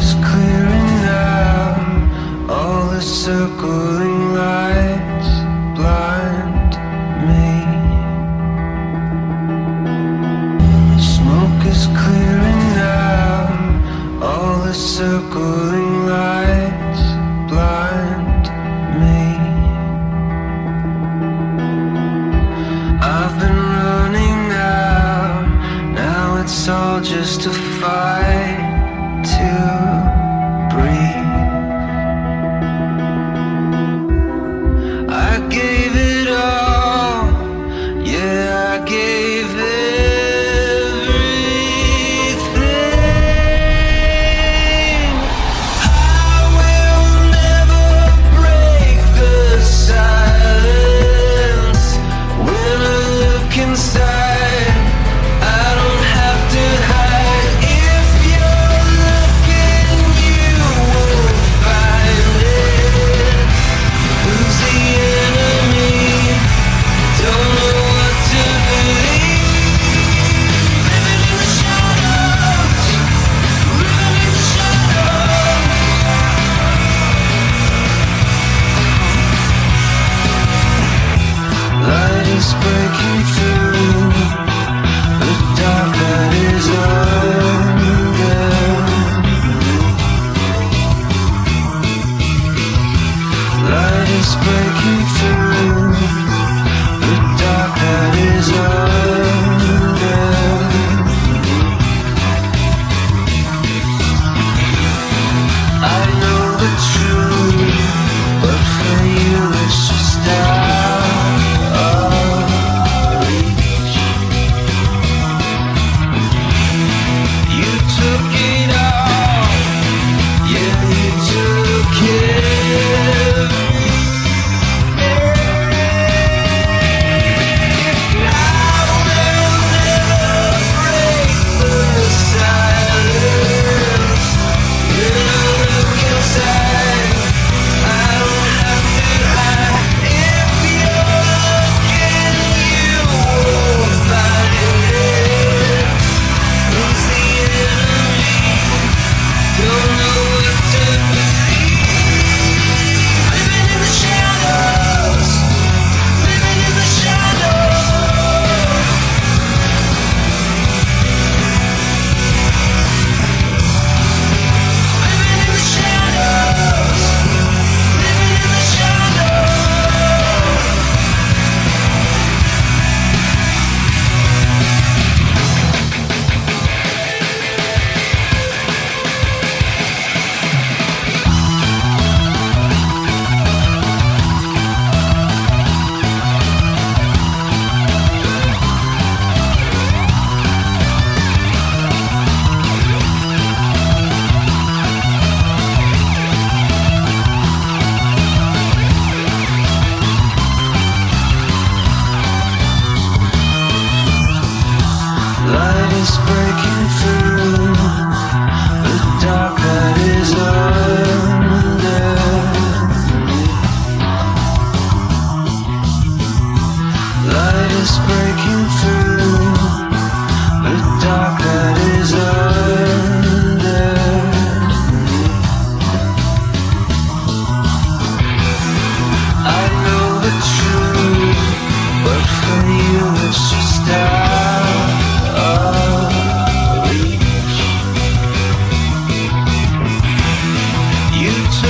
is clearing now All the circling lights blind me. Smoke is clearing now All the circling lights blind me. I've been running Now it's all just a fight to breathe.